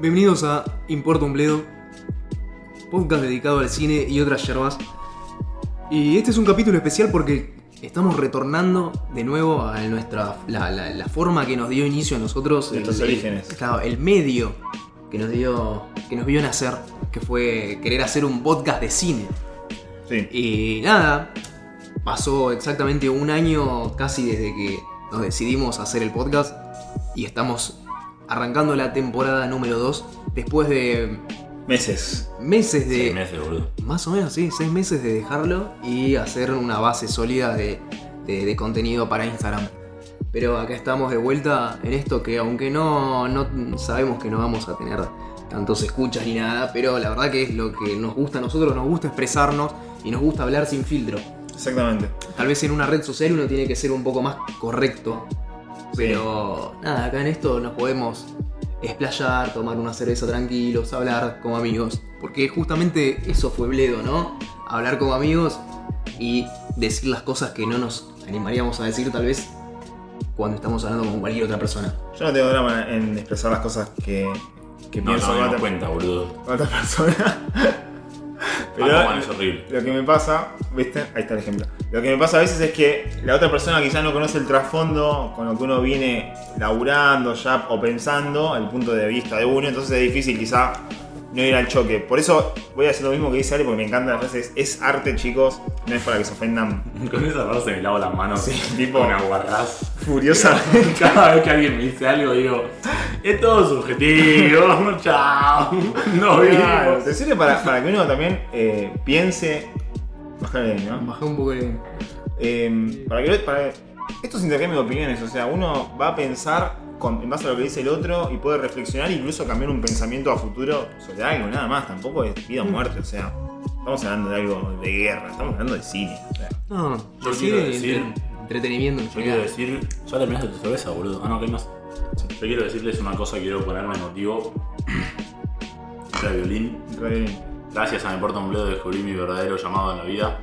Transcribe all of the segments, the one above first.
Bienvenidos a Importa un Bledo, podcast dedicado al cine y otras yerbas. Y este es un capítulo especial porque estamos retornando de nuevo a nuestra la, la- la forma que nos dio inicio a nosotros, Nuestros orígenes. claro, el medio que nos dio que nos vio nacer, que fue querer hacer un podcast de cine. Sí. Y nada, pasó exactamente un año casi desde que nos decidimos hacer el podcast y estamos arrancando la temporada número 2 después de Meses. meses de... Seis meses, boludo. Más o menos, sí, seis meses de dejarlo y hacer una base sólida de, de- de contenido para Instagram. Pero acá estamos de vuelta en esto que aunque no, no sabemos que no vamos a tener tantos escuchas ni nada, pero la verdad que es lo que nos gusta a nosotros, nos gusta expresarnos y nos gusta hablar sin filtro. Exactamente. Tal vez en una red social uno tiene que ser un poco más correcto. Pero nada, acá en esto nos podemos explayar, tomar una cerveza tranquilos, hablar como amigos. Porque justamente eso fue Bledo, ¿no? Hablar como amigos y decir las cosas que no nos animaríamos a decir tal vez cuando estamos hablando con cualquier otra persona. Yo no tengo drama en expresar las cosas que, que No, pienso no me otra, cuenta, boludo. con otra persona. Aquaman es horrible. lo que me pasa, ¿viste? Ahí está el ejemplo. Lo que me pasa a veces es que la otra persona quizás no conoce el trasfondo con lo que uno viene laburando ya o pensando, el punto de vista de uno, entonces es difícil quizá no ir al choque. Por eso voy a hacer lo mismo que dice Ale porque me encanta las veces. Es arte, chicos, no es para que se ofendan Con esa frase me lavo las manos. Sí, tipo- Con aguarrás. furiosamente. Cada vez que alguien me dice algo, digo, es todo subjetivo. Chao. No Claro, te sirve para, para que uno también eh, piense. Bajarle ahí, ¿no? Bajé un poco el... Eh, para que para estos intercambios de opiniones, o sea, uno va a pensar con- en base a lo que dice el otro y puede reflexionar e incluso cambiar un pensamiento a futuro sobre algo, nada más. Tampoco es vida o muerte, o sea, estamos hablando de algo de guerra, estamos hablando de cine. o sea. No, Yo quiero decir- entre- entretenimiento en Yo quiero decir, ya terminaste tu cerveza, boludo. Ah, no, ¿qué más? Yo quiero decirles una cosa, quiero ponerme emotivo. Era violín. Bien. Gracias a Me Importa un Bledo descubrí mi verdadero llamado en la vida.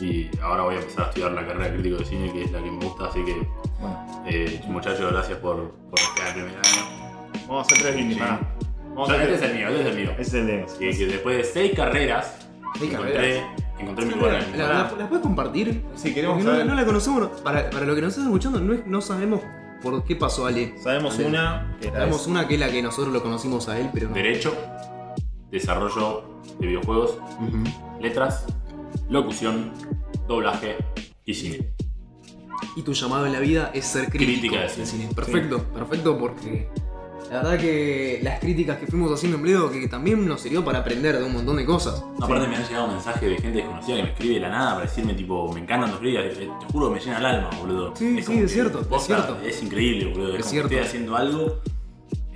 Y ahora voy a empezar a estudiar la carrera de crítico de cine, que es la que me gusta. Así que, Bueno, eh, muchachos, gracias por, por estar el primer año. vamos a hacer tres brindis. Vamos a hacer este es el mío, este es el mío. Ese es el de. Que, que después de seis carreras, Seis encontré, carreras. encontré mi lugar en el ¿La, la, la puedes compartir? Sí, queremos Porque no, saber. no la conocemos. Para, para lo que nos están escuchando, no, es- no sabemos por qué pasó Ale. Sabemos Ale. una. Que Sabemos es- una que es la que nosotros lo conocimos a él, pero no. Derecho, desarrollo de videojuegos, Ujú. letras, locución, doblaje y cine. Y tu llamado en la vida es ser crítico Crítica de del cine. Perfecto, perfecto porque la verdad que las críticas que fuimos haciendo en Bledo que también nos sirvió para aprender de un montón de cosas. No, aparte me han llegado mensajes de gente desconocida que me escribe de la nada para decirme tipo, me encantan tus críticas, te, te juro que me llena el alma, boludo. Sí, sí, es cierto, es cierto. Es increíble, boludo. Es, Es cierto. estoy haciendo algo.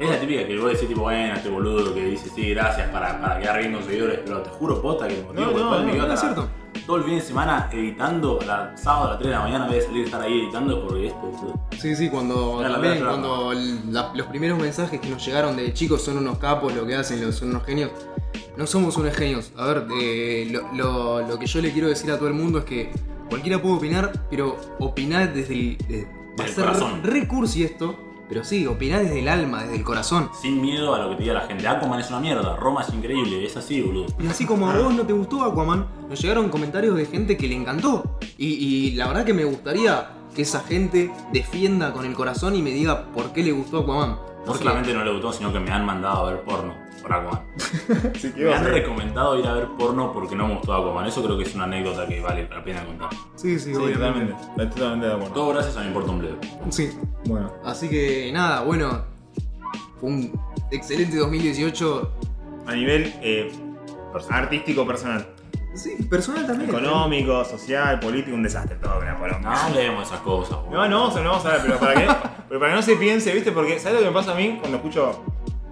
Es la típica que vos decís tipo, bueno, este boludo que dice sí, gracias para, para quedar bien con seguidores, pero te juro posta que el motivo No, por el no, no, es cierto. todo el fin de semana editando, a la sábado a las 3 de la mañana vez de salir a estar ahí editando porque esto, boludo. Sí, sí, cuando también cuando la- los primeros mensajes que nos llegaron de chicos son unos capos, lo que hacen, lo- son unos genios. No somos unos genios. A ver, eh, lo, lo- lo que yo le quiero decir a todo el mundo es que cualquiera puede opinar, pero opinar desde el. de- va a Del ser corazón. re cursi esto, pero sí, opinar desde el alma, desde el corazón. Sin miedo a lo que te diga la gente. Aquaman es una mierda, Roma es increíble, es así, boludo. Y así como a vos no te gustó Aquaman, nos llegaron comentarios de gente que le encantó. Y, y la verdad que me gustaría que esa gente defienda con el corazón y me diga por qué le gustó Aquaman. No Porque- solamente no le gustó, sino que me han mandado a ver porno por Aquaman. Sí, Me han ser- recomendado ir a ver porno porque no me gustó Aquaman. Eso creo que es una anécdota que vale la pena contar. Sí, sí, Sí, obviamente. totalmente. Estoy totalmente de acuerdo. Todo gracias a mi importa un bledo. Sí. Bueno. Así que nada, bueno. Fue un excelente 2018. A nivel eh, artístico, personal. Sí, personal también. Económico, social, político, un desastre todo, una. No hablemos de esas cosas, boludo. No, no, no vamos a ver, pero para que, pero para que no se piense, ¿viste? Porque, ¿sabes lo que me pasa a mí cuando escucho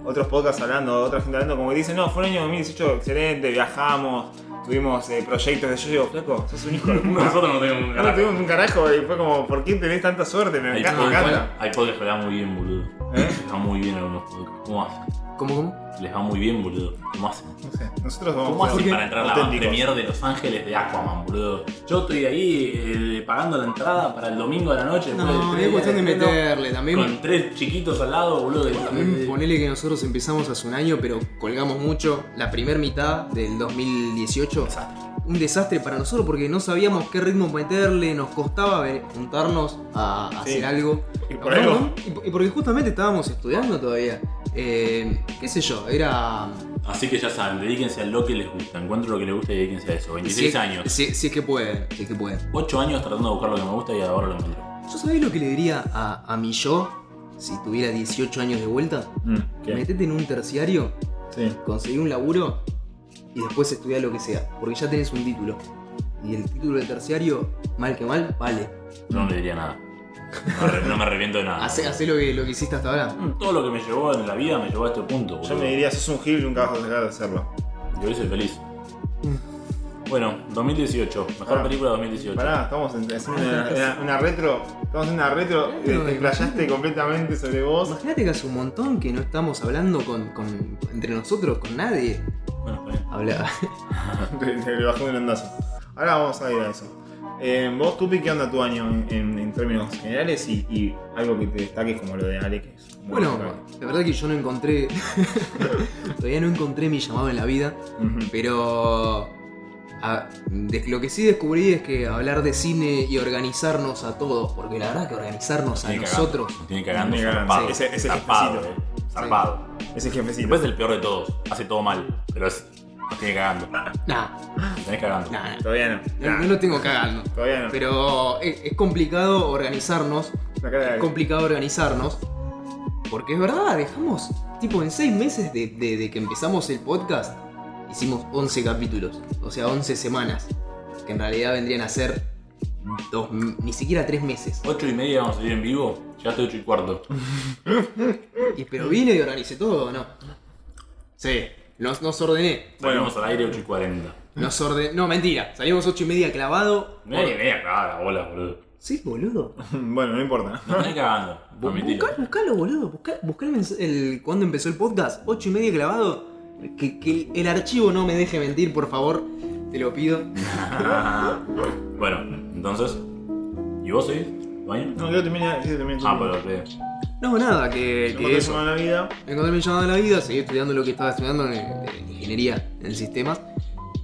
otros podcasts hablando, otra gente hablando, como que dicen, no, fue un año 2018 excelente, viajamos, tuvimos eh, proyectos de yo digo, flaco, sos un hijo de puta. Nosotros no tenemos un No carajo. tuvimos un carajo y fue como, ¿por qué tenés tanta suerte? Me encanta. hay, podcasts que dan muy bien, boludo. ¿Eh? Dan muy bien algunos podcasts. ¿Cómo haces? ¿Cómo, cómo? les va muy bien, boludo. ¿Cómo hacen? No sé. Nosotros vamos ¿Cómo a hacen para entrar a la auténticos. premier de Los Ángeles de Aquaman, boludo? Yo estoy ahí eh, pagando la entrada para el domingo de la noche. después No, tres es cuestión de meterle también. Con tres chiquitos al lado, boludo. También ponele que nosotros empezamos hace un año, pero colgamos mucho. La primera mitad del 2018 Desastre. un desastre para nosotros porque no sabíamos qué ritmo meterle, nos costaba ver- juntarnos a, a Sí. hacer algo. Y por y porque justamente estábamos estudiando todavía. Eh, ¿Qué sé yo? Era. Así que ya saben, dedíquense a lo que les gusta. Encuentro lo que les gusta y dedíquense a eso. 26 si, años. Si, si es que pueden, si es que pueden. 8 años tratando de buscar lo que me gusta y ahora lo encontré. ¿Yo sabés lo que le diría a, a mi yo si tuviera 18 años de vuelta? Mm, ¿qué? Metete en un terciario, Sí. conseguí un laburo y después estudiá lo que sea. Porque ya tenés un título. Y el título del terciario, mal que mal, vale. Yo no le diría nada. No me arre- no me arrepiento de nada. Hacé, hacé lo, que, lo que hiciste hasta ahora. Mm, Todo lo que me llevó en la vida me llevó a este punto, boludo. Yo me diría, sos un gil y nunca vas a dejar de hacerlo. Y hoy soy feliz. Bueno, 2018. Mejor Ah. película 2018. Pará, estamos en- haciendo una, una- una retro. Estamos haciendo una retro. Eh, Te explayaste completamente sobre vos. Imagínate que hace un montón que no estamos hablando con, con- entre nosotros, con nadie. Bueno, está bien. Habla. Te- Le bajé un ondazo. Ahora vamos a ir a eso. Eh, vos, Tupi, ¿qué onda tu año en, en- en términos generales y, y algo que te destaques como lo de Ale? Que es muy Bueno, destacable? la verdad que yo no encontré. Todavía no encontré mi llamado en la vida. Ujú. Pero. a- de- lo que sí descubrí es que hablar de cine y organizarnos a todos, porque la verdad que organizarnos a nosotros. Cagando. Tiene cagando. Zarpado. sí, ese- ese zarpado, jefecito. eh. Zarpado. Ese jefecito. Después es el peor de todos. Hace todo mal. Pero es. Nos tiene cagando. Nah, tenés cagando. nah, nah. Todavía no. No, Nah, no lo tengo cagando. Todavía no. Pero es, es complicado organizarnos. Es complicado organizarnos. Porque es verdad, dejamos. Tipo, en seis meses de, de- de que empezamos el podcast, hicimos 11 capítulos. O sea, 11 semanas. Que en realidad vendrían a ser. Dos, ni siquiera tres meses. 8 y media vamos a salir en vivo. Ya estoy 8 y cuarto. Y, pero vine y organicé todo, ¿o no? Sí, nos, nos ordené. Salimos al aire 8 y 40. Nos ordené. No, mentira. Salimos 8 y media clavado. Media y media cagada la bola, boludo. Sí, boludo. Bueno, no importa. Nos tenés cagando. Admitilo. Buscalo, buscalo, boludo. Busca el, el- cuando empezó el podcast. 8 y media clavado. Que, que el archivo no me deje mentir, por favor. Te lo pido. bueno, entonces. ¿Y vos seguís? No, quiero terminar. Quiero terminar. Ah, pero te. No, nada, que, que eso. en la vida. Encontré mi llamado de la vida, seguí estudiando lo que estaba estudiando en, en ingeniería en sistemas.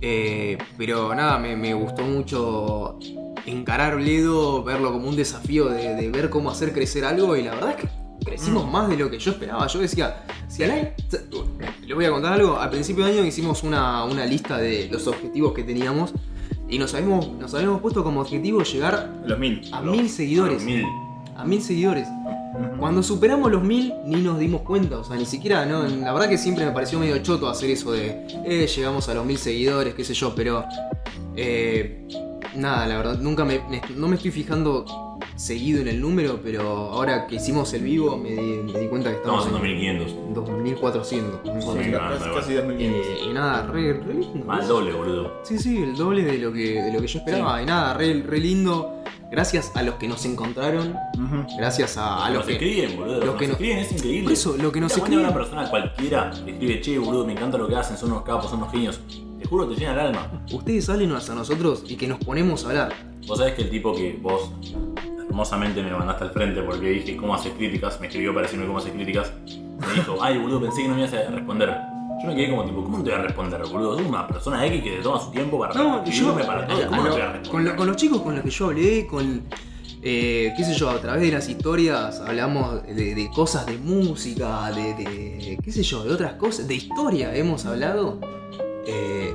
Eh, pero nada, me, me gustó mucho encarar Bledo, verlo como un desafío de, de ver cómo hacer crecer algo y la verdad es que crecimos más de lo que yo esperaba. Yo decía, si al año... Les voy a contar algo, al principio de año hicimos una, una lista de los objetivos que teníamos y nos habíamos, nos habíamos puesto como objetivo llegar Los mil. a Los- mil seguidores. Mil. A mil seguidores. Cuando superamos los mil ni nos dimos cuenta, o sea, ni siquiera, ¿no? La verdad que siempre me pareció medio choto hacer eso de, eh, llegamos a los mil seguidores, qué sé yo, pero... eh, nada, la verdad, nunca me, me- no me estoy fijando seguido en el número, pero ahora que hicimos el vivo me di, me di cuenta que Estamos estamos en en 2500. 2400. Sí, Casi, no, casi, no, casi no. dos mil Eh, y nada, re, re lindo. Más doble, boludo. Sí, sí, el doble de lo que, de lo que yo esperaba. Y nada, re, re lindo. Gracias a los que nos encontraron. Ujú. Gracias a, a los los que escriben, boludo. Los, los que nos no- escriben es increíble. Por eso, lo que nos escriben- una persona cualquiera escribe, che, boludo, me encanta lo que hacen, son unos capos, son unos genios. Te juro, te llena el alma. Ustedes salen a nosotros y que nos ponemos a hablar. Vos sabés que el tipo que vos hermosamente me mandaste al frente porque dije cómo haces críticas, me escribió para decirme cómo haces críticas, me dijo, ay boludo, pensé que no me ibas a responder. Yo me quedé como tipo, ¿cómo no te voy a responder, boludo? Sos una persona X que te toma su tiempo para No, yo. escribirme para todo. a- a ¿Cómo no lo- te voy a con, responder? con los chicos con los que yo hablé, con. eh, qué sé yo, a través de las historias hablamos de, de cosas de música, de, de- qué sé yo, de otras cosas, de historia hemos hablado. Eh,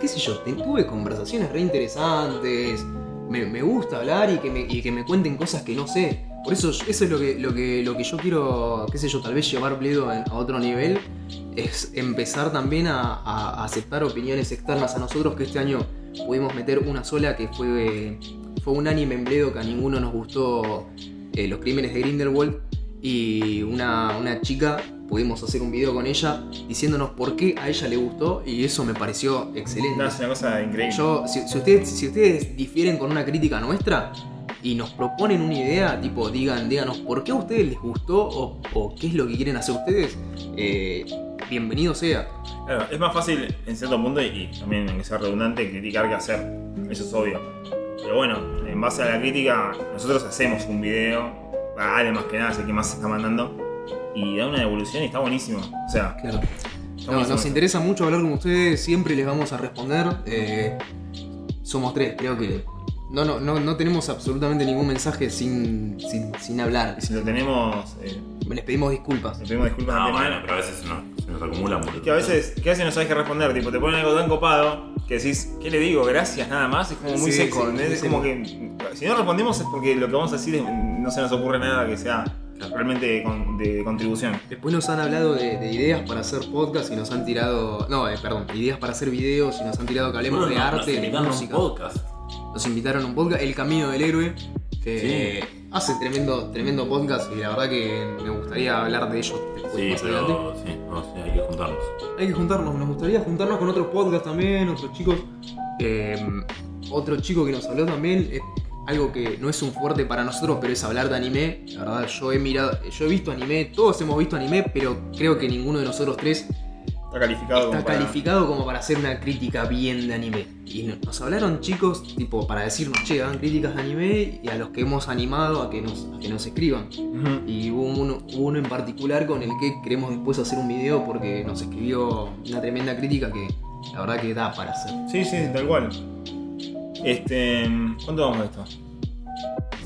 qué sé yo, tuve conversaciones re interesantes, me, gusta hablar y que, me, y que me cuenten cosas que no sé. Por eso eso es lo que, lo que, lo que yo quiero, qué sé yo, tal vez llevar Bledo a otro nivel, es empezar también a aceptar opiniones externas a nosotros, que este año pudimos meter una sola que fue, fue un anime en Bledo que a ninguno nos gustó, eh, Los Crímenes de Grindelwald, y una, una chica, pudimos hacer un video con ella diciéndonos por qué a ella le gustó y eso me pareció excelente. No, es una cosa increíble. Yo, si, si ustedes, si ustedes difieren con una crítica nuestra, y nos proponen una idea, tipo, digan, díganos por qué a ustedes les gustó o, o qué es lo que quieren hacer ustedes, eh, bienvenido sea. Claro, es más fácil en cierto punto y, y también en que sea redundante criticar que hacer. Eso es obvio. Pero bueno, en base a la crítica, nosotros hacemos un video. Ale más que nada, el que más se está mandando. Y da una devolución y está buenísimo. O sea, Claro. No, nos interesa mucho hablar con ustedes, siempre les vamos a responder. eh, somos tres, creo que no, no, no, no tenemos absolutamente ningún mensaje sin, sin, sin hablar. Y si lo tenemos, eh, Les pedimos disculpas. le pedimos disculpas No, de antemano. bueno, pero a veces se nos, se nos acumulan Es que a veces, que a veces no sabes qué responder, tipo, te ponen algo tan copado que decís, ¿qué le digo? Gracias, nada más, es como muy Sí, seco. sí, ¿entendés? muy es como que si no respondemos es porque lo que vamos a decir es- no se nos ocurre nada que sea realmente de, con- de contribución. Después nos han hablado de, de ideas para hacer podcast y nos han tirado. No, eh, perdón, ideas para hacer videos y nos han tirado que hablemos Bueno, de nos- nos arte, de invitaron a un música. podcast. Nos invitaron a un podcast, El Camino del Héroe, que Sí. hace tremendo, tremendo podcast y la verdad que me gustaría hablar de ellos después Sí, más adelante. pero sí, no, sí, hay que juntarnos. Hay que juntarnos, nos gustaría juntarnos con otros podcasts también, otros chicos. Eh, otro chico que nos habló también, es algo que no es un fuerte para nosotros, pero es hablar de anime. La verdad, yo he mirado, yo he visto anime, todos hemos visto anime, pero creo que ninguno de nosotros tres Está calificado está como para- calificado como para hacer una crítica bien de anime. Y no- nos hablaron chicos, tipo, para decirnos, che, hagan críticas de anime y a los que hemos animado a que nos, a que nos escriban. Ujú. Y hubo uno, hubo uno en particular con el que queremos después hacer un video porque nos escribió una tremenda crítica que la verdad que da para hacer. Sí, sí, tal cual. Este. ¿Cuánto vamos a esto?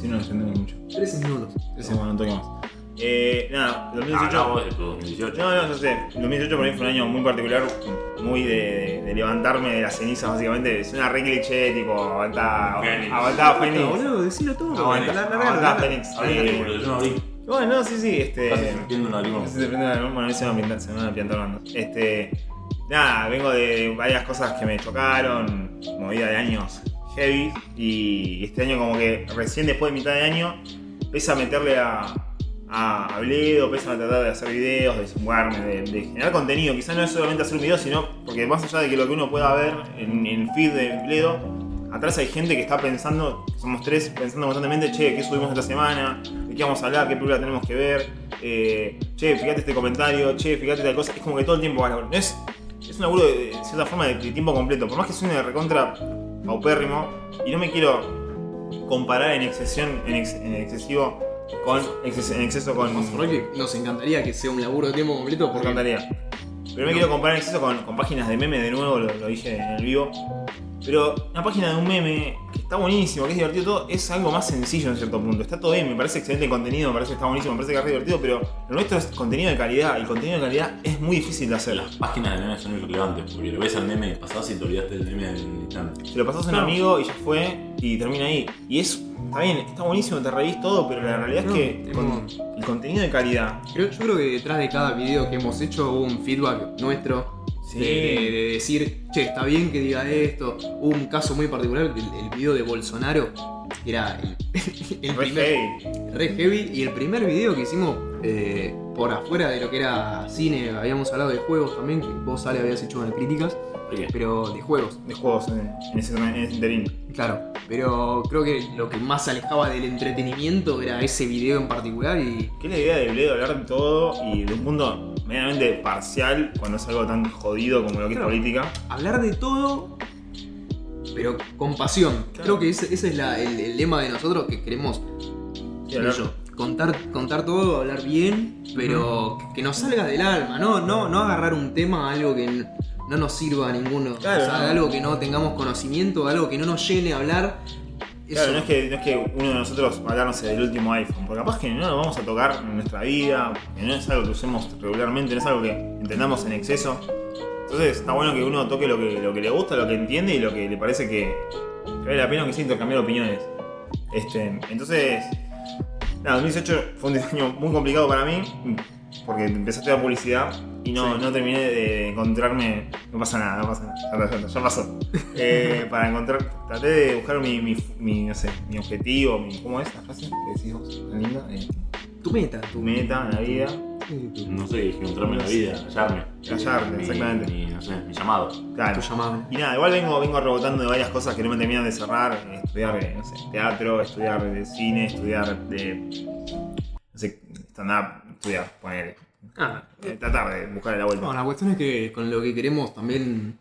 Si no lo extendemos mucho. 13 minutos. Ese bueno, un toque más. Eh, nada, 2018. Ah, vos de tu 2018. No, no, yo sé. 2018 para mí fue un año muy particular, muy de, de levantarme de las cenizas, básicamente. Es una re cliché, tipo, aguantá, Fénix. aguantá Fénix. boludo, decilo todo. La- Fénix. No. Bueno, no, sí, sí, este. Se entiende una No limón. te prende la luz, bueno, a mí se me va a pintar- se me van a piantar hablando. Este. Nada, vengo de varias cosas que me chocaron, movida de años y este año, como que recién después de mitad de año, empecé a meterle a, a, a Bledo, empecé a tratar de hacer videos, de sumarme, de, generar contenido. Quizás no es solamente hacer un video, sino porque más allá de que lo que uno pueda ver en, el feed de Bledo, atrás hay gente que está pensando, somos tres, pensando constantemente, che, ¿qué subimos esta semana? ¿De qué vamos a hablar? ¿Qué película tenemos que ver? Eh, che, fíjate este comentario, che, fíjate tal cosa. Es como que todo el tiempo va no es, es un laburo de, de cierta forma de, de tiempo completo. Por más que suene de recontra paupérrimo, y no me quiero comparar en excesión, en, ex- en excesivo con en exceso con. Nos encantaría que sea un laburo de tiempo completo Me porque encantaría. Pero no me quiero comparar en exceso con, con páginas de meme, de nuevo, lo, lo dije en el vivo. Pero una página de un meme que está buenísimo, que es divertido todo, es algo más sencillo en cierto punto. Está todo bien, me parece excelente el contenido, me parece que está buenísimo, me parece que es divertido, pero lo nuestro es contenido de calidad el contenido de calidad es muy difícil de hacer. Las páginas de memes son irrelevantes porque lo ves al meme, pasás y te olvidaste del meme del instante. Se lo pasas a un amigo y ya fue y termina ahí. Y es, está bien, está buenísimo, te reís todo, pero la realidad No, es que con el contenido de calidad. creo- yo creo que detrás de cada video que hemos hecho hubo un feedback nuestro Sí. de, de- de decir, che, está bien que diga esto. Hubo un caso muy particular, el, el video de Bolsonaro, que era el, el Re primer, heavy. re heavy. Y el primer video que hicimos eh, por afuera de lo que era cine, habíamos hablado de juegos también, que vos, Ale, habías hecho unas críticas, pero de juegos, de juegos en, en ese, en ese interín. claro. Pero creo que lo que más se alejaba del entretenimiento era ese video en particular y ¿Qué es la idea de Bledo hablar de todo y de un mundo medianamente parcial cuando es algo tan jodido como lo que es Claro. política? hablar de todo, pero con pasión. Claro. Creo que ese, ese es la- el, el lema de nosotros que queremos Sí, hablar- yo, contar, contar todo, hablar bien, pero que nos salga del alma, no, no, no agarrar un tema, algo que no nos sirva a ninguno. Claro, o sea, no. algo que no tengamos conocimiento, algo que no nos llene a hablar. Claro, no es, que, no es que uno de nosotros hablarnos del último iPhone, porque capaz que no lo vamos a tocar en nuestra vida, que no es algo que usemos regularmente, no es algo que entendamos en exceso. Entonces está bueno que uno toque lo que, lo que le gusta, lo que entiende y lo que le parece que, que vale la pena que sea intercambiar opiniones. Este, entonces, nada, 2018 fue un año muy complicado para mí, porque empecé a estudiar publicidad y no, Sí. no terminé de encontrarme. No pasa nada, no pasa nada, ya, pasó. Eh, para encontrar, traté de buscar mi, mi, mi, no sé, mi objetivo, mi, ¿cómo es la frase que decís vos? Tan linda. Eh, tu meta. tu meta en la vida. No sé, encontrarme en la vida, hallarme. Hallarte, Mi- exactamente. Mi, no sé, mi llamado. Claro. Tu llamado. Y nada, igual vengo, vengo rebotando de varias cosas que no me terminan de cerrar. eh, Estudiar eh, no sé, teatro, estudiar de cine, estudiar de. No sé, stand-up, estudiar, poner. Ah, tratar de buscar la vuelta. No, la cuestión es que con lo que queremos también,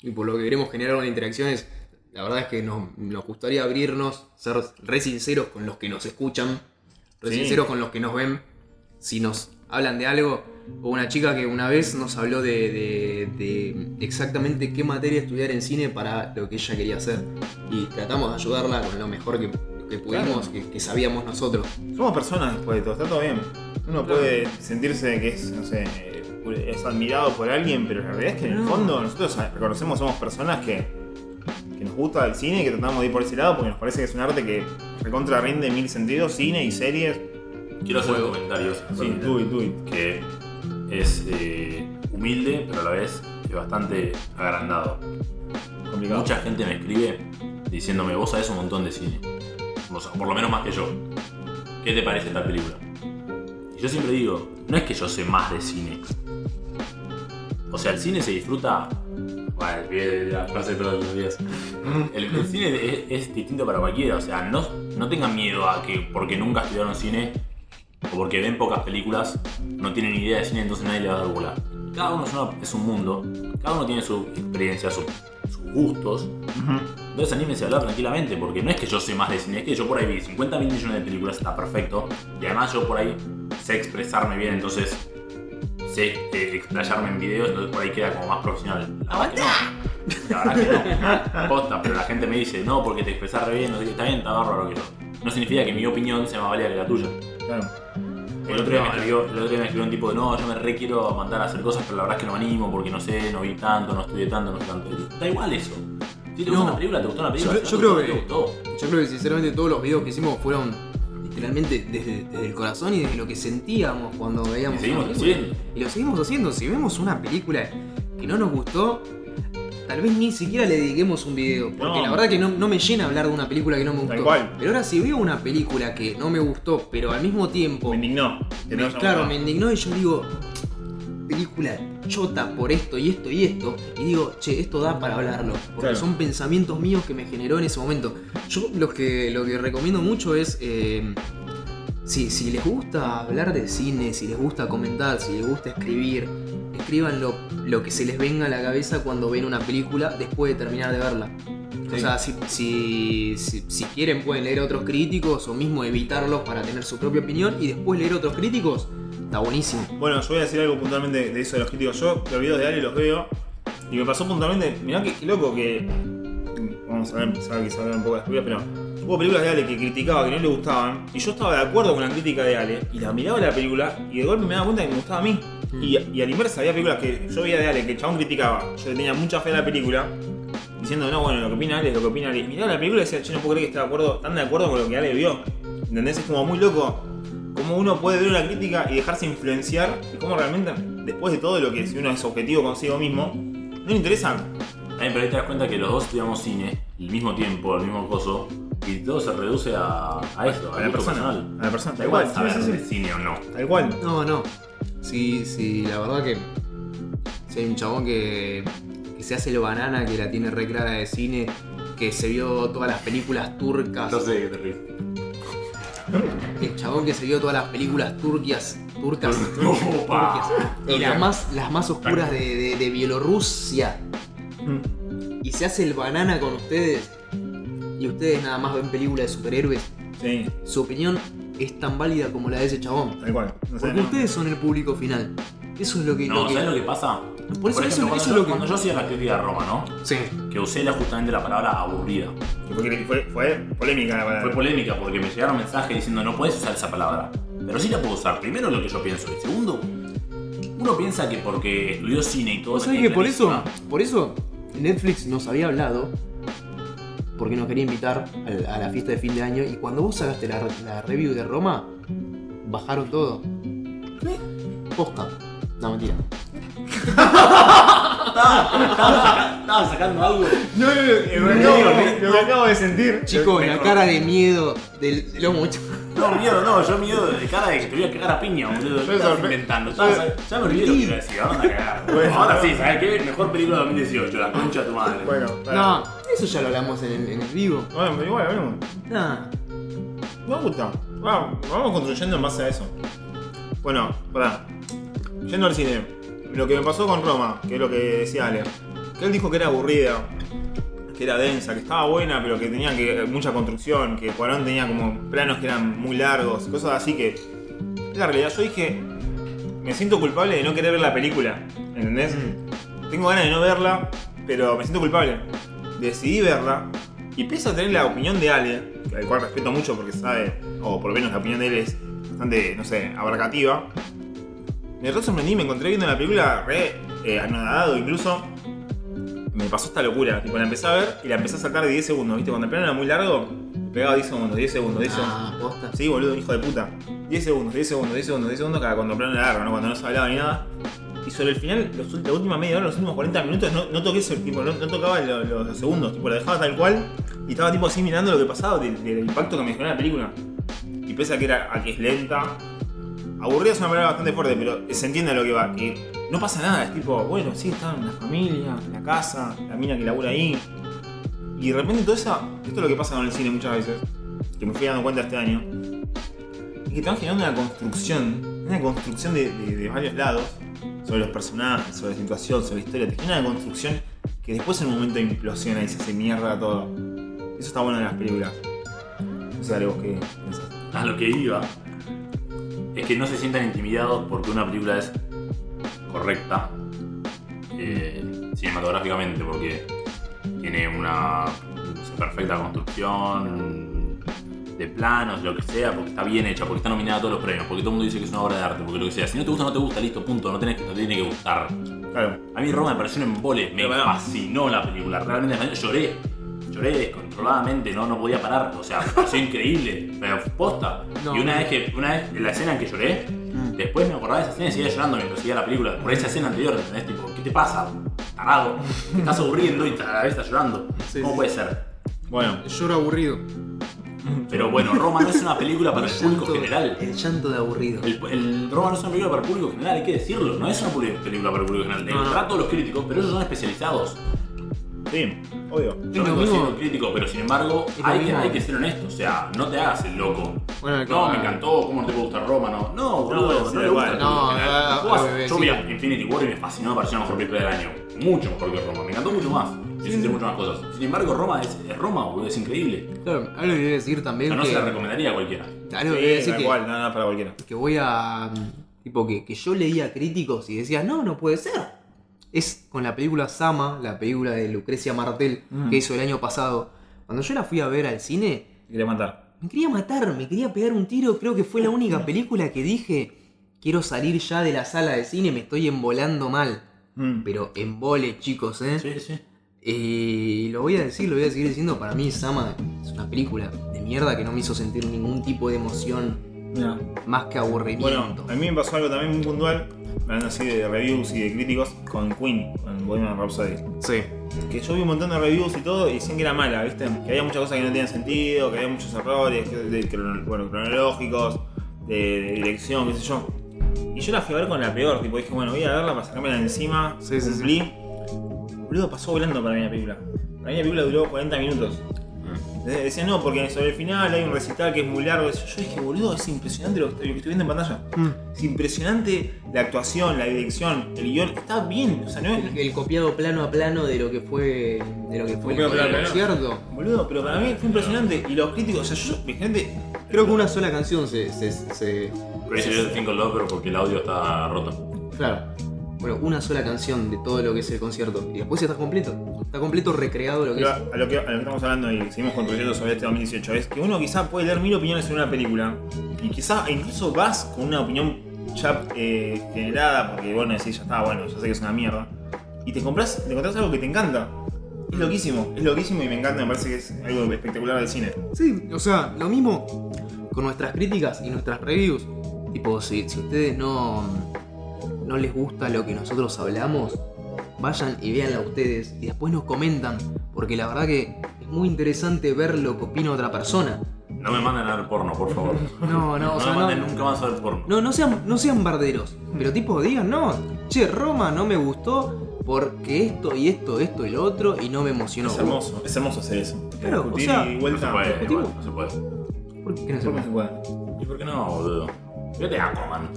y por lo que queremos generar una interacción es, la verdad es que nos, nos gustaría abrirnos, ser re sinceros con los que nos escuchan, re Sí. sinceros con los que nos ven, si nos hablan de algo. Hubo una chica que una vez nos habló de, de- de exactamente qué materia estudiar en cine para lo que ella quería hacer. Y tratamos de ayudarla con lo mejor que, que pudimos, que, que sabíamos nosotros. Somos personas después de todo, está todo bien. Uno Claro. puede sentirse que es, no sé, es admirado por alguien, pero la realidad es que en el fondo nosotros reconocemos somos personas que, que nos gusta el cine y que tratamos de ir por ese lado porque nos parece que es un arte que recontra rinde mil sentidos, cine y series. Quiero hacer Juego. comentarios. Sí, tú y tú que es eh, humilde, pero a la vez es bastante agrandado. complicado. Mucha gente me escribe diciéndome, vos sabés un montón de cine. O sea, por lo menos más que yo. ¿Qué te parece esta película? Y yo siempre digo, no es que yo sé más de cine. O sea, el cine se disfruta. Bueno, olvidé la frase de todos los días. El, el cine es, es distinto para cualquiera. O sea, no, no tengan miedo a que porque nunca estudiaron cine o porque ven pocas películas, no tienen ni idea de cine, entonces nadie le va a dar bola. Cada uno es, una- es un mundo, cada uno tiene su experiencia, su- sus gustos. Ujú. Entonces anímense a hablar tranquilamente, porque no es que yo sé más de cine, es que yo por ahí vi 50 mil millones de películas, está perfecto. Y además yo por ahí sé expresarme bien, entonces sé eh, explayarme en videos, entonces por ahí queda como más profesional. La verdad que no. La verdad que no. Posta, pero la gente me dice, no, porque te expresas re bien, no sé qué, está bien, está bárbaro que yo. No significa que mi opinión sea más válida que la tuya. Claro. El otro, día me escribió, el otro día me escribió un tipo de no, yo me re quiero mandar a hacer cosas, pero la verdad es que no me animo porque no sé, no vi tanto, no estudié tanto, no sé tanto. Da igual eso. Si te No. gusta una película, te gustó una película. Yo- no creo gustó, que- te gustó. Yo creo que sinceramente todos los videos que hicimos fueron literalmente desde, desde el corazón y desde lo que sentíamos cuando veíamos Y seguimos haciendo. Y lo seguimos haciendo. Si vemos una película que no nos gustó, tal vez ni siquiera le dediquemos un video. Porque No. la verdad que no, no me llena hablar de una película que no me gustó. Pero ahora si veo una película que no me gustó, pero al mismo tiempo... Me indignó. no claro, me indignó y yo digo, película chota por esto y esto y esto. Y digo, che, esto da para hablarlo. Porque Claro. son pensamientos míos que me generó en ese momento. Yo lo que, lo que recomiendo mucho es, eh, si, si les gusta hablar de cine, si les gusta comentar, si les gusta escribir, escriban lo, lo que se les venga a la cabeza cuando ven una película después de terminar de verla. O sea, si, si, si- si quieren pueden leer a otros críticos o mismo evitarlos para tener su propia opinión y después leer otros críticos, está buenísimo. Bueno, yo voy a decir algo puntualmente de eso de los críticos. Yo los videos de Ale los veo y me pasó puntualmente. Mirá que, loco que. Vamos a ver, quizá a hablar un poco de las películas, pero hubo películas de Ale que criticaba, que no le gustaban, y yo estaba de acuerdo con la crítica de Ale, y la miraba la película, y de golpe me daba cuenta que me gustaba a mí. Mm. Y, y a la inversa, había películas que yo veía de Ale, que el chabón criticaba, yo tenía mucha fe a la película, diciendo, no, bueno, lo que opina Ale es lo que opina Ale. Miraba la película y decía, yo no puedo creer que esté de acuerdo, tan de acuerdo con lo que Ale vio. ¿Entendés? Es como muy loco cómo uno puede ver una crítica y dejarse influenciar y cómo realmente, después de todo lo que si uno es objetivo consigo mismo, no le interesan. También, pero ahí te das cuenta que los dos estudiamos cine al mismo tiempo, al mismo coso, y todo se reduce a, a eso, A la persona. personal. A la persona, Da tal igual cual. saber de sí. cine o no. Tal cual. No, no. Sí, sí, la verdad que si hay un chabón que, que se hace el banana, que la tiene re clara de cine, que se vio todas las películas turcas. No sé qué te ríes. El chabón que se vio todas las películas turquias. Turcas. Turquias, y las más, las más oscuras de, de- de Bielorrusia. Mm. Y se hace el banana con ustedes. Y ustedes nada más ven películas de superhéroes. Sí, Su opinión es tan válida como la de ese chabón. tal cual. No sé, Porque no. ustedes son el público final. Eso es lo que. No, lo que- ¿sabes lo que pasa? Por eso- eso- cuando, eso yo, lo que- cuando yo hacía la crítica de Roma, ¿no? Sí. Que usé la- justamente la palabra aburrida. Porque fue, fue polémica la palabra. Fue polémica porque me llegaron mensajes diciendo no puedes usar esa palabra. Pero sí la puedo usar. Primero lo que yo pienso. Y segundo, uno piensa que porque estudió cine y todo. ¿Vos me sabés queda que por eso, por eso Netflix nos había hablado? Porque nos quería invitar a la fiesta de fin de año. Y cuando vos sacaste la, la review de Roma, bajaron todo. Posta. No, mentira. Estaba estaba sacando algo. No, no, no, lo que acabo, lo que acabo de sentir. Chicos, la cara de miedo del- de los muchachos. No, miedo, no, yo miedo de cara de que te voy a cagar a piña, boludo. Yo ¿Qué estás sorpre- inventando? Ya, ya me olvidé lo que iba a decir, ahora anda a cagar. Bueno. Ahora sí, ¿sabes qué? Mejor película de 2018, La concha de tu madre. Bueno. No, eso ya lo hablamos en el, en el vivo. Bueno, igual, hablemos. Nah. Me gusta. Vamos, vamos construyendo en base a eso. Bueno, pará. Yendo al cine. Lo que me pasó con Roma, que es lo que decía Ale. Que él dijo que era aburrida, que era densa, que estaba buena, pero que tenía que, mucha construcción, que Cuarón tenía como planos que eran muy largos, cosas así que. Es la realidad. Yo dije. Me siento culpable de no querer ver la película. ¿Entendés? Tengo ganas de no verla, pero me siento culpable. Decidí verla y empiezo a tener la opinión de Ale, al cual respeto mucho porque sabe, o por lo menos la opinión de él es bastante, no sé, abarcativa. Me re sorprendí, me encontré viendo la película re eh, anodado, incluso me pasó esta locura. Tipo, la empecé a ver y la empecé a saltar de 10 segundos, ¿viste? Cuando el plano era muy largo, pegaba 10 segundos, 10 segundos, 10 segundos. Ah, posta. Sí, boludo, hijo de puta. 10 segundos, 10 segundos, 10 segundos, 10 segundos cada cuando el plano era largo, ¿no? Cuando no se hablaba ni nada. Y sobre el final, los, la última media hora, los últimos 40 minutos, no, no toqué ese, tipo, no, no tocaba lo- lo- los, segundos, tipo, lo dejaba tal cual y estaba tipo así mirando lo que pasaba del, del impacto que me generó la película. Y pese a que era a que es lenta, aburrida es una palabra bastante fuerte, pero se entiende lo que va, que no pasa nada, es tipo, bueno, sí, está en la familia, la casa, la mina que labura ahí. Y de repente todo eso, esto es lo que pasa con el cine muchas veces, que me fui dando cuenta este año, es que van generando una construcción, una construcción de, varios lados, sobre los personajes, sobre la situación, sobre la historia, te genera una construcción que después en un momento implosiona y se hace mierda todo. Eso está bueno en las películas. No sé, vos qué pensás. A lo que iba que no se sientan intimidados porque una película es correcta eh, cinematográficamente, porque tiene una perfecta construcción de planos, lo que sea, porque está bien hecha, porque está nominada a todos los premios, porque todo el mundo dice que es una obra de arte, porque lo que sea. Si no te gusta, no te gusta, listo, punto. No, tenés que, no te tiene que gustar. Claro. A mí Roma me pareció un embole, me Pero fascinó la película. Realmente lloré. Lloré descontroladamente, no, no podía parar. O sea, pareció increíble. Pero posta. No, y una no. vez que, una vez en la escena en que lloré, Mm. después me acordaba de esa escena y seguía llorando mientras seguía la película. Por esa escena anterior, ¿entendés? Tipo, ¿qué te pasa? Tarado. Te estás aburriendo y a la vez estás llorando. Sí, ¿Cómo sí. puede ser? Bueno, Lloro aburrido. Pero bueno, Roma no es una película para el público llanto- general. El llanto de aburrido. El, el Roma no es una película para el público general, hay que decirlo. No es una película para el público general. No, no. Trato a los críticos, pero ellos son especializados. Sí, obvio. Yo lo considero crítico, pero sin embargo, hay que, mismo. hay que ser honesto. O sea, no te hagas el loco. Bueno, No, claro. me encantó, ¿cómo no te puede gustar Roma? No, no, boludo, No, no, sí, le igual. gusta. el No, público general. Vos, ah, yo sí. vi a Infinity War y me fascinó, me pareció la mejor película del año. Mucho mejor que Roma, me encantó mucho más. Y sentí muchas más cosas. Sin embargo, Roma es, es Roma, boludo, es increíble. Claro, algo que decir también No, no que. se la recomendaría a cualquiera. algo que Sí, decir que, cual, nada, nada para cualquiera. que voy a. Tipo, que, que yo leía críticos y decía, no, no puede ser. Es con la película Sama, la película de Lucrecia Martel, Mm. que hizo el año pasado. Cuando yo la fui a ver al cine, Te quería matar. me quería matar, me quería pegar un tiro. Creo que fue la única película que dije, quiero salir ya de la sala de cine, me estoy embolando mal. Mm. Pero embole, chicos, ¿eh? Sí, sí. Y lo voy a decir, lo voy a seguir diciendo, para mí Sama es una película de mierda que no me hizo sentir ningún tipo de emoción Más que aburrimiento. Bueno, a mí me pasó algo también muy puntual, hablando así de reviews y de críticos, con Queen, con Bohemian Rhapsody. sí. Que yo vi un montón de reviews y todo y decían que era mala, ¿viste? Que había muchas cosas que no tenían sentido, que había muchos errores, de, crono- bueno, cronológicos, de, de dirección, qué sé yo. Y yo la fui a ver con la peor, tipo, dije, bueno, voy a verla para sacármela de encima, Sí, sí, cumplí. Boludo, pasó volando para mí la película. Para mí la película duró 40 minutos. De- Decían, no, porque sobre el final hay un recital que es muy largo. Yo dije, boludo, es impresionante lo que, lo que estoy viendo en pantalla. Mm. Es impresionante la actuación, la dirección, el guion. Está bien, o sea, no es. El, el copiado plano a plano de lo que fue de lo que fue el, plano concierto. Boludo, pero para mí fue impresionante. Y los críticos, o sea, yo, mi gente. Creo que una sola canción se, se, se- Crazy Little Thing Love, pero porque el audio está roto. Claro. Bueno, una sola canción de todo lo que es el concierto. Y después está completo. Está completo recreado lo que Pero es. a lo, que, a lo que estamos hablando y seguimos construyendo sobre este 2018 es que uno quizá puede leer mil opiniones sobre una película y quizá incluso vas con una opinión ya eh, generada porque bueno decís ya está bueno ya sé que es una mierda y te compras te encontrás algo que te encanta es loquísimo es loquísimo y me encanta me parece que es algo espectacular del cine Sí, o sea, lo mismo con nuestras críticas y nuestras reviews. Tipo, si, si ustedes no, no les gusta lo que nosotros hablamos, vayan y véanla ustedes y después nos comentan, porque la verdad que es muy interesante ver lo que opina otra persona. No me manden a ver porno, por favor. No, no, o sea, me manden no- nunca más a ver porno. No, no sean, no sean barderos, pero tipo digan, no, che, Roma no me gustó porque esto y esto, esto y lo otro y no me emocionó. Es hermoso, es hermoso hacer eso. Claro, Discutir o sea, y No se puede, igual, no se puede. ¿Por qué no se ¿Por qué puede? se puede? ¿Y por qué no, boludo? Fíjate Aquaman.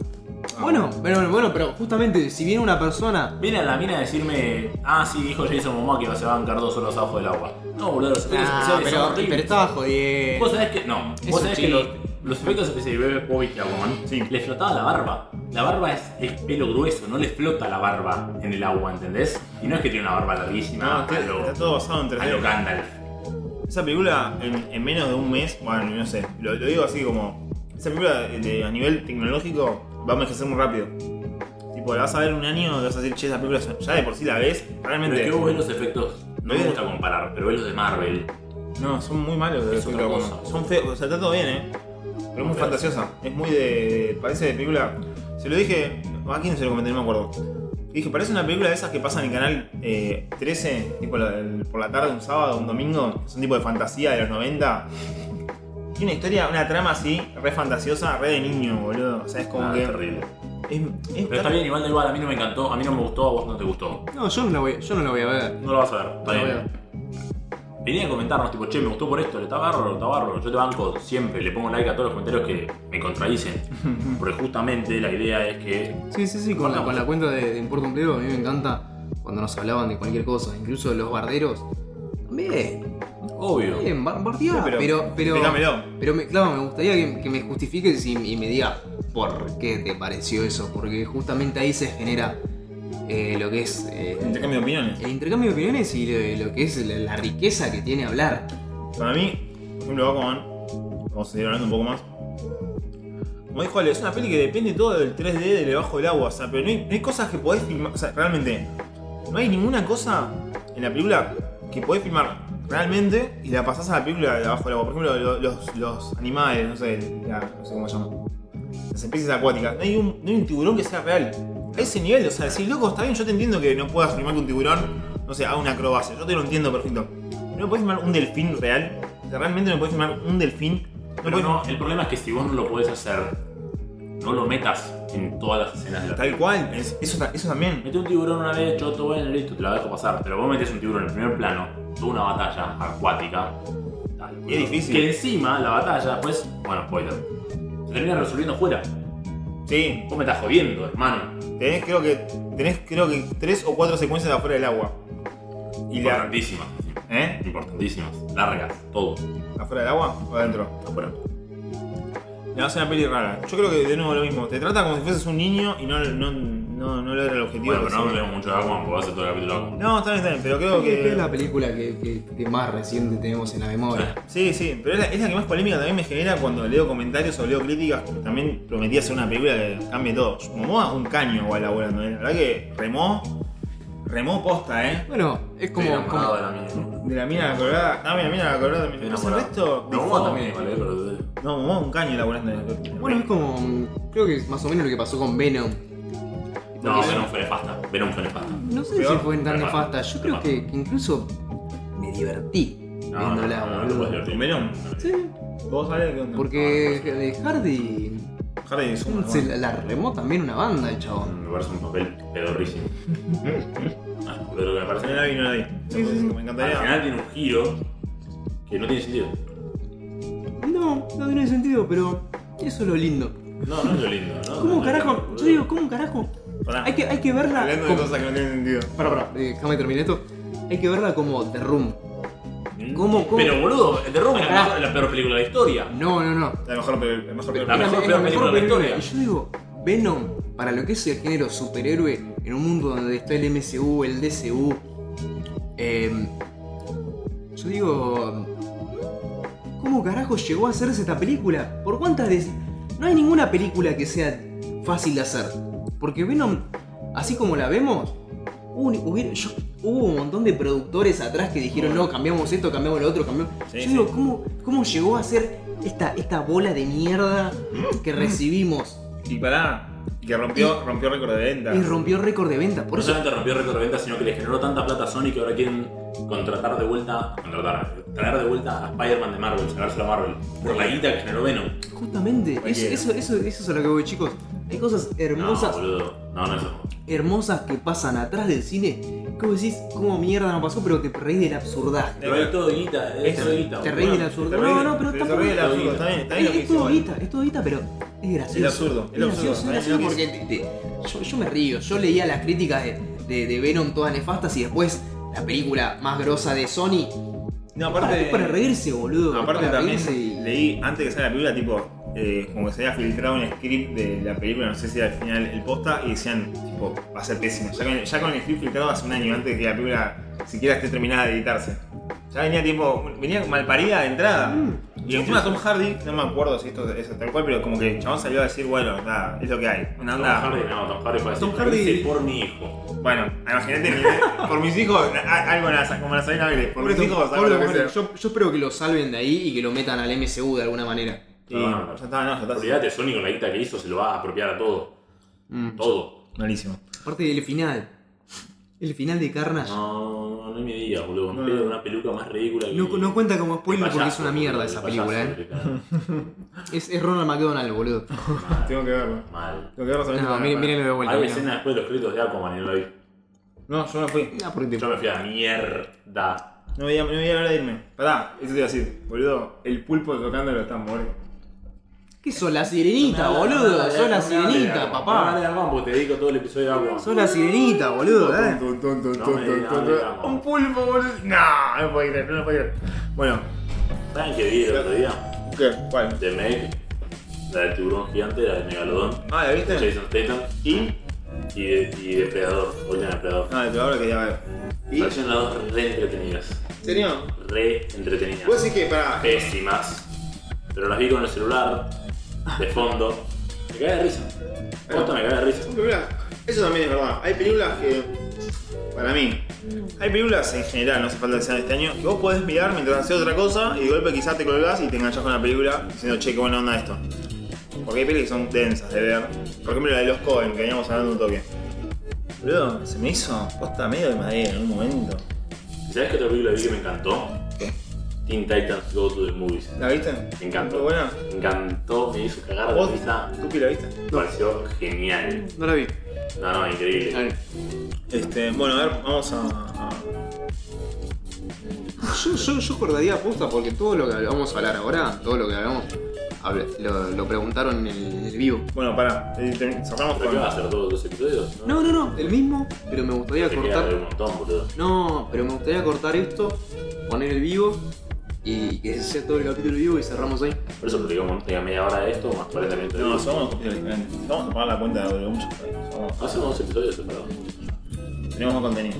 Bueno, pero bueno, pero justamente si viene una persona. Viene a la mina a decirme, ah, sí, dijo Jason Momoa que se va a bancar dos horas abajo del agua. No, boludo, los efectos Ah, especiales pero, son horribles. pero estaba jodiendo. Vos sabés que. No, Eso vos sabés sí. que los, los efectos especiales de Bobby que Aquaman Sí. le flotaba la barba. La barba es, es pelo grueso, no le flota la barba en el agua, ¿entendés? Y no es que tiene una barba larguísima No, a, está, lo, está todo basado en a lo 3D. Gandalf. Esa película en, en menos de un mes, bueno, no sé, lo, lo digo así como. Esa película de- de- a nivel tecnológico va a envejecer muy rápido. Tipo, la vas a ver un año y vas a decir, che, esa película ya de por sí la ves, Pero realmente. es que vos ves los efectos, no me gusta comparar, pero ves los de Marvel. No, son muy malos de Es otra cosa. Son feos, o sea, está todo bien, eh. Pero es muy fantasiosa. Es muy de. Parece de película. Se lo dije. ¿A quién se lo comenté? No me acuerdo. Dije, parece una película de esas que pasan en canal eh, 13, tipo la- el- por la tarde, un sábado, un domingo. que Son tipo de fantasía de los 90. Tiene una historia, una trama así, re fantasiosa, re de niño, boludo. O sea, es como Ah, que. terrible. Es, es Pero está bien, igual da igual, a mí no me encantó, a mí no me gustó, a vos no te gustó. No, yo no la voy, yo no la voy a ver. No lo vas a ver, está No la bien. Venía a comentarnos, tipo, che, me gustó por esto, le está barro, está barro. Yo te banco siempre, le pongo like a todos los comentarios que me contradicen. Porque justamente la idea es que. Sí, sí, sí, con la, con la cuenta de, de Pliego, a mí me encanta cuando nos hablaban de cualquier cosa, incluso los barderos. También, Obvio. bien, bar- bardeá, Sí, pero- pero, pero, explícamelo. pero me, claro, me gustaría que, que me justifiques y, y me diga por qué te pareció eso, porque justamente ahí se genera eh, lo que es eh, Intercambio de opiniones. el intercambio de opiniones y lo, lo que es la, la riqueza que tiene hablar. Para mí, por ejemplo, Aquaman, vamos a seguir hablando un poco más. Como dijo Ale, es una peli que depende todo del 3D del debajo del agua, o sea, pero no hay, no hay cosas que podés filmar, o sea, realmente, no hay ninguna cosa en la película que podés filmar realmente y la pasás a la película de abajo del agua. Por ejemplo, lo- los, los animales, no sé, la- no sé cómo se llama, las especies acuáticas, no hay, un, no hay un tiburón que sea real. A ese nivel, o sea, si loco, está bien, yo te entiendo que no puedas que un tiburón, no sé, haga una acrobacia, yo te lo entiendo perfecto. ¿No puedes filmar un delfín real? O sea, realmente no puedes filmar un delfín. No Pero podés no, el problema es que si vos no lo podés hacer, no lo metas en todas las escenas de la Tal cual, es- eso, eso también. Mete un tiburón una vez, choto, bueno, listo, te la dejo pasar. Pero vos metes un tiburón en el primer plano, una batalla acuática. Y es difícil. Que encima la batalla, pues, bueno, spoiler, se termina resolviendo fuera. Sí, Vos me estás jodiendo, hermano. tenés creo que tenés creo que tres o cuatro secuencias afuera del agua. Y la. Importantísimas. ¿Eh? Importantísimas. Largas, todo. ¿Afuera del agua o adentro? Afuera. A ser una peli rara. Yo creo que de nuevo lo mismo. Te trata como si fueses un niño y no, no, no, no logra el objetivo. Bueno, pero no hablemos mucho de Aquaman porque va a ser todo el capítulo de Aquaman. No, está bien, está bien, pero creo Creo que es la película que, que- que más reciente tenemos en la memoria. Sí, sí, pero es la, es la que más polémica también me genera cuando leo comentarios o leo críticas que también prometía ser una película que cambie todo. Momoa un caño igual laburando, ¿eh? La verdad que remó, remó posta, ¿eh? Bueno, es como. Estoy enamorado como- de la mina. De la mina colorada. Ah, mira, mira la colorada también. Estoy Después el resto. No, dejó- también igual, eh, pero... No, Momoa un caño laburando. bueno, es como. mm, Creo que es más o menos lo que pasó con Venom. No, Porque- Venom fue nefasta. Venom fue nefasta. No sé Peor, si fue tan nefasta. Yo creo que, que incluso me divertí No, viéndola, no, no, no te boludo. puedes divertir. ¿Con Venom? Sí, ¿Vos sabés qué onda? porque de Hardy Hardy es un. se la, la remó también una banda el chabón. Me parece un papel pedorrísimo. Ah, pero que me parece. No la vi, no la vi. Sí, sí, sí. Me Al encantaría. final tiene un giro que no tiene sentido. No, no tiene sentido, pero eso es lo lindo. No, no es lo lindo. ¿no? ¿Cómo No, carajo? no, Yo digo, ¿cómo carajo? Pará. Hay que, hay que verla. Hablando de como- cosas que no tienen sentido. Pará, pará, eh, déjame terminar esto. Hay que verla como The Room. Mm. ¿Cómo, cómo? Pero boludo, The Room es la, Pará. mejor- la peor película de la historia. No, no, no. La mejor, pe- la mejor La película. mejor- Es peor película de la historia. Y yo digo, Venom, para lo que es el género superhéroe, en un mundo donde está el MCU, el DCU, eh, yo digo, ¿cómo carajo llegó a hacerse esta película? ¿Por cuántas veces? No hay ninguna película que sea fácil de hacer. Porque Venom, así como la vemos, hubo, un- hubiera- yo- hubo un montón de productores atrás que dijeron, no, cambiamos esto, cambiamos lo otro, cambiamos... Sí, yo sí. digo, ¿cómo, ¿cómo llegó a ser esta, esta bola de mierda que recibimos? Y pará, Que rompió, rompió récord de venta. Y rompió récord de venta. Por No eso solamente rompió récord de ventas, sino que le generó tanta plata a Sony que ahora quieren contratar de vuelta, contratar, traer de vuelta a Spider-Man de Marvel, sacárselo a Marvel, por la guita que generó Venom. Justamente, eso, eso, eso, eso es a lo que voy, chicos. Hay cosas No, hermosas, boludo. No, no es eso. hermosas que pasan atrás del cine. ¿Cómo decís? ¿Cómo mierda no pasó? Pero te reís del absurdaje. Pero es todo guita, es todo guita. Te reís del absurdo. Te No, no, pero te tampoco. todo absurdo, está bien, está bien Es, todo guita, es todo guita, pero es gracioso. Es absurdo, es absurdo, gracioso, es porque te- te- yo, me río. Yo leía las críticas de, Venom todas nefastas y después la película más grosa de Sony. No, aparte. es para reírse, boludo. Aparte también reírse y- leí antes que salga la película, tipo, eh, como que se había filtrado un script de la película, no sé si al final el posta, y decían, tipo, va a ser pésimo. Ya con, ya con el script filtrado hace un año antes de que la película siquiera esté terminada de editarse. Ya venía tipo, venía mal parida de entrada. Mm. Y encima Tom Hardy, no me acuerdo si esto es tal cual, pero como que el chabón salió a decir, bueno, nada, es lo que hay. Una Tom onda. Hardy, no, Tom Hardy fue. Tom Tom Hardy- por mi hijo. Bueno, imagínate, mi- por mis hijos, algo la- como la Sabina Vélez, por mis Pobre hijos, pobre lo que sea. Yo, yo espero que lo salven de ahí y que lo metan al MCU de alguna manera. Y ya está, no, ya está. Olvídate, Sony con la guita que hizo se lo va a apropiar a todo. Mm. Todo. Malísimo. Aparte del final. El final de Carnage. No, No, no, no me digas, boludo. No. Me pego una peluca más ridícula que. no cuenta como spoiler porque es payaso, una mierda esa el película, payaso, eh. Es, es Ronald McDonald, boludo. Tengo que verlo. Mal. Tengo que verlo solamente No, miren, mírenlo de vuelta. Hay mírenlo. escena después de los créditos de Aquaman y no la vi. No, yo no fui. Ah, porque te- Yo me fui a la mierda. No veía, no veía la hora de irme. Pará, eso te iba a decir. Boludo, el pulpo tocando los tambores. ¿Qué sos la sirenita, boludo? Sos la sirenita, papá. Dale, Aquaman, porque te dedico todo el episodio de Aquaman. Sos la sirenita, boludo, eh. No me no me. Un pulpo, boludo. No, no lo puedo creer, no lo puedo creer. Bueno, ¿Saben qué vi el otro día? ¿qué? ¿Cuál? De Meg, la del tiburón gigante, la del megalodón, Ah, ¿la viste? Jason Statham ¿Y? y, de, y Depredador, última Depredador. Ah, de ahora quería ver. ¿Y? ¿En Parecieron las dos re entretenidas. serio? Re entretenidas. ¿Vos decís que para. Pésimas. Pero las vi con el celular, de fondo. Me cagué de risa. Posta me cagué de risa. Son películas. Eso también es verdad. Hay películas que. Para mí. Hay películas en general, no hace falta que sean de este año, que vos podés mirar mientras haces otra cosa y de golpe quizás te colgás y te enganchás con la película diciendo, che, qué buena onda esto. Porque hay películas que son densas de ver. Por ejemplo, la de los Cohen, que veníamos hablando un toque. Boludo, se me hizo posta medio de madera en un momento. ¿Y ¿Sabes qué otra película vi que me encantó? Teen Titans Go to the Movies. ¿La viste? Me encantó. ¿Muy buena? Me encantó, me hizo cagar de ¿Vos? risa. ¿Tupi la viste? Me pareció genial. No la vi. No, no, increíble. A. Este, bueno, a ver, vamos a. a- Yo, yo, yo acordaría aposta porque todo lo que vamos a hablar ahora, todo lo que hablamos, habla- lo, lo preguntaron en el, en el vivo. Bueno, pará, eh, te- cerramos ¿Pero qué va a con. hacer todos los episodios? No, no, no, el mismo, pero me gustaría Te queda cortar. un montón, boludo. No, pero me gustaría cortar esto, poner el vivo y que sea todo el capítulo vivo y cerramos ahí. Por eso, porque digamos, tenga media hora de esto, más 40 minutos No, somos capítulos diferentes. Vamos a pagar la cuenta de muchos Somos- Hacemos dos episodios separados. Tenemos más contenido.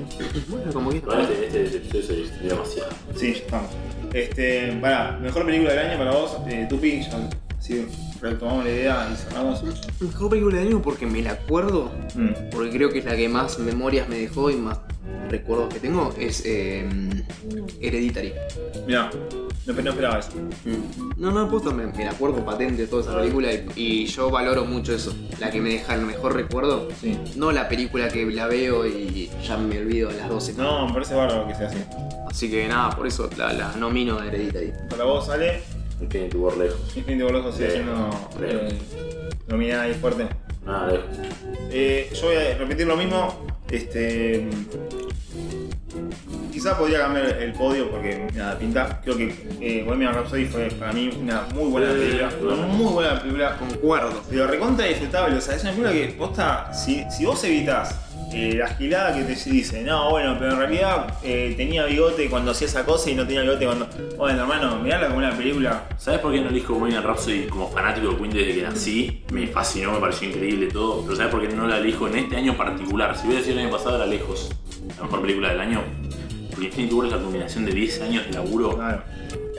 Bueno, como que Igual este, este episodio se extendió demasiado. Sí, ya estamos. Este, para, mejor película del año para vos, eh, Tupi, ya sí, retomamos la idea y cerramos. Mejor película del año porque me la acuerdo, Mm. porque creo que es la que más memorias me dejó y más recuerdos que tengo, es eh, Hereditary. Mirá, no, no esperaba eso. Mm. No, no, posta, me, me la acuerdo patente toda esa película y, y yo valoro mucho eso. La que me deja el mejor recuerdo. Sí. No la película que la veo y ya me olvido a las 12. No, me parece bárbaro que sea así. Así que nada, por eso la, la nomino a Hereditary. Para vos, Ale, Infinity War lejos. Infinity War lejos sigue Sí, siendo eh, nominada ahí fuerte. Nada lejos. Eh, yo voy a repetir lo mismo. Este. Quizá podría cambiar el podio porque nada, pinta. Creo que eh, Bohemian Rhapsody fue para mí una muy buena película. Una muy buena película. Concuerdo. Pero recontra disfrutable. O sea, es una película que posta. Si, si vos evitás eh, la gilada que te dice, no, bueno, pero en realidad eh, tenía bigote cuando hacía esa cosa y no tenía bigote cuando. Bueno, hermano, mirala como una película. ¿Sabes por qué no elijo Bohemian Rhapsody como fanático de Queen desde que nací? Me fascinó, me pareció increíble todo. Pero ¿sabes por qué no la elijo en este año particular? Si hubiera sido el año pasado, era lejos. La mejor película del año. Porque Infinity War es la combinación de 10 años de laburo. Claro.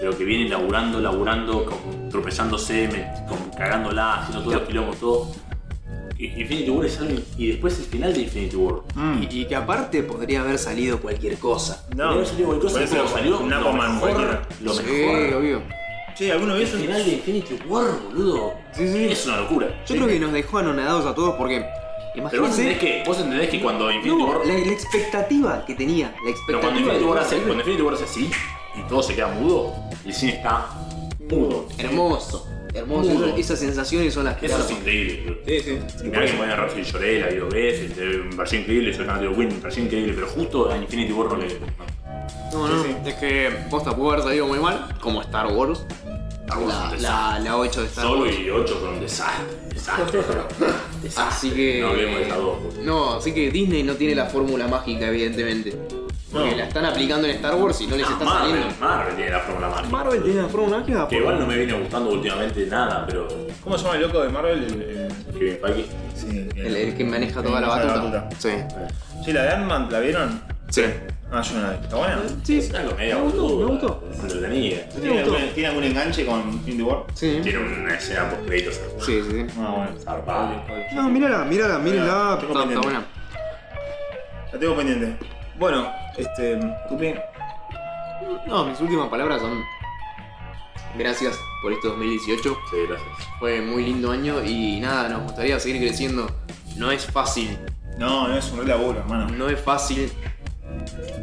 Pero que viene laburando, laburando, tropezándose, me- cagándola, haciendo todos los quilombos, todo. Infinity War es algo. Y después el final de Infinity War. Mm. Y, y que aparte podría haber salido cualquier cosa. Podría haber salido cualquier cosa, pero salió un lo Aquaman mejor, cualquiera. lo Sí, mejor. obvio. Che, ¿alguno vio El final de Infinity War, boludo. Sí, sí. Es una locura. Yo creo que nos dejó anonadados a todos porque. Pero vos entendés que, vos entendés que cuando Infinity No, War. la, la expectativa que tenía. La Pero expectativa. cuando Infinity War hace, cuando Infinity War hace así y todo se queda mudo, el cine está mudo. Hermoso. Hermoso. Mudo. Esas, sensaciones son las que. Eso es increíble. Sí, sí. Y mirá que ponen Rhapsody lloré, la video ves, me pareció increíble, soy fanático de Win, me pareció increíble, pero justo a Infinity War no le. No, no, Sí, sí. es que posta pudo haber salido muy mal, como Star Wars. Star Wars es La, un la, la 8 de Star Solo Wars. y 8 fue un desastre. Desastre. Desastre. Así que. No hablemos de esas dos. No, así que Disney no tiene la fórmula mágica, evidentemente. Porque No. la están aplicando en Star Wars y no les Ah, está Marvel, saliendo. Marvel tiene la fórmula mágica. Marvel tiene la fórmula mágica. Que igual no me viene gustando últimamente nada, pero. ¿Cómo se llama el loco de Marvel? El, el- Kevin Feige. sí, El, el que maneja el toda la batuta. Sí. Sí, la de Ant-Man, ¿la vieron? Sí. Ah, yo no la vi. ¿Está buena? Sí, Es una comedia, me gustó, me gustó. Entretenida. ¿Tiene, algún, ¿Tiene algún enganche con Infinity War? Sí. Tiene una escena post créditos Sí, sí, sí. Ah, bueno. zarpada. No, mírala, mírala, mírala. Está, buena. La tengo pendiente. Bueno, este. Tupi. No, mis últimas palabras son. Gracias por este 2018. Sí, gracias. Fue muy lindo año y nada, nos gustaría seguir creciendo. No es fácil, No, no es un laburo, hermano. no es fácil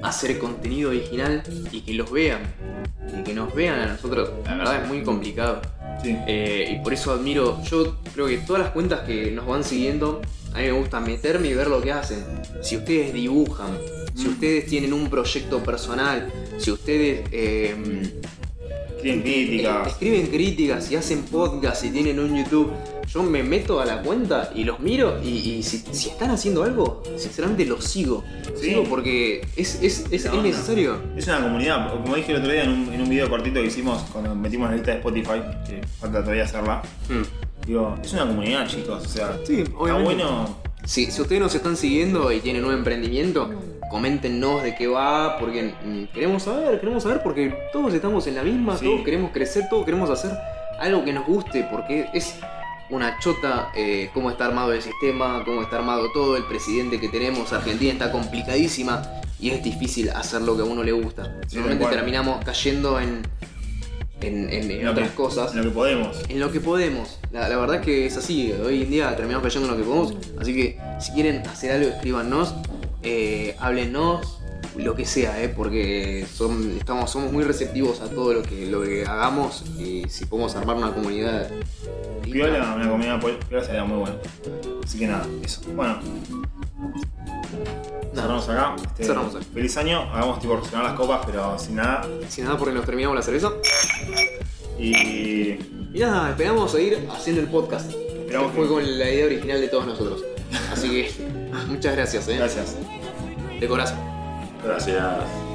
hacer contenido original y que los vean. Y que nos vean a nosotros. La verdad es muy complicado. Sí. Eh, y por eso admiro, yo creo que todas las cuentas que nos van siguiendo, a mí me gusta meterme y ver lo que hacen. Si ustedes dibujan, si Mm. ustedes tienen un proyecto personal, si ustedes eh, eh, críticas. escriben críticas y hacen podcast y tienen un YouTube, yo me meto a la cuenta y los miro y, y si, si están haciendo algo, sinceramente los sigo. Sí. sigo porque es, es, es- No, es no. necesario. Es una comunidad, como dije el otro día en un, en un video cortito que hicimos cuando metimos la lista de Spotify, que falta todavía hacerla. Digo, es una comunidad, chicos, o sea, Sí, está bueno. Si, si ustedes nos están siguiendo y tienen un emprendimiento, coméntenos de qué va, porque queremos saber, queremos saber, porque todos estamos en la misma, Sí. todos queremos crecer, todos queremos hacer algo que nos guste, porque es una chota eh, cómo está armado el sistema, cómo está armado todo, el presidente que tenemos, Argentina está complicadísima y es difícil hacer lo que a uno le gusta. Sí, Normalmente terminamos cayendo en, en, en- otras que- cosas. En lo que podemos. En lo que podemos. La, la verdad es que es así. Hoy en día terminamos cayendo en lo que podemos. Así que si quieren hacer algo, escríbanos. Eh, háblenos. Lo que sea, eh, porque son, estamos, somos muy receptivos a todo lo que, lo que hagamos. Y si podemos armar una comunidad. Piola, una comunidad piola sería muy bueno. Así que nada, eso. Bueno, cerramos acá. Este, Cerramos acá. Feliz año, hagamos tipo relacionar las copas, pero sin nada. Sin nada, porque nos terminamos la cerveza. Y Y nada, esperamos seguir haciendo el podcast. Esperamos que fue con la idea original de todos nosotros. Así que muchas gracias, eh. gracias. De corazón. Gracias.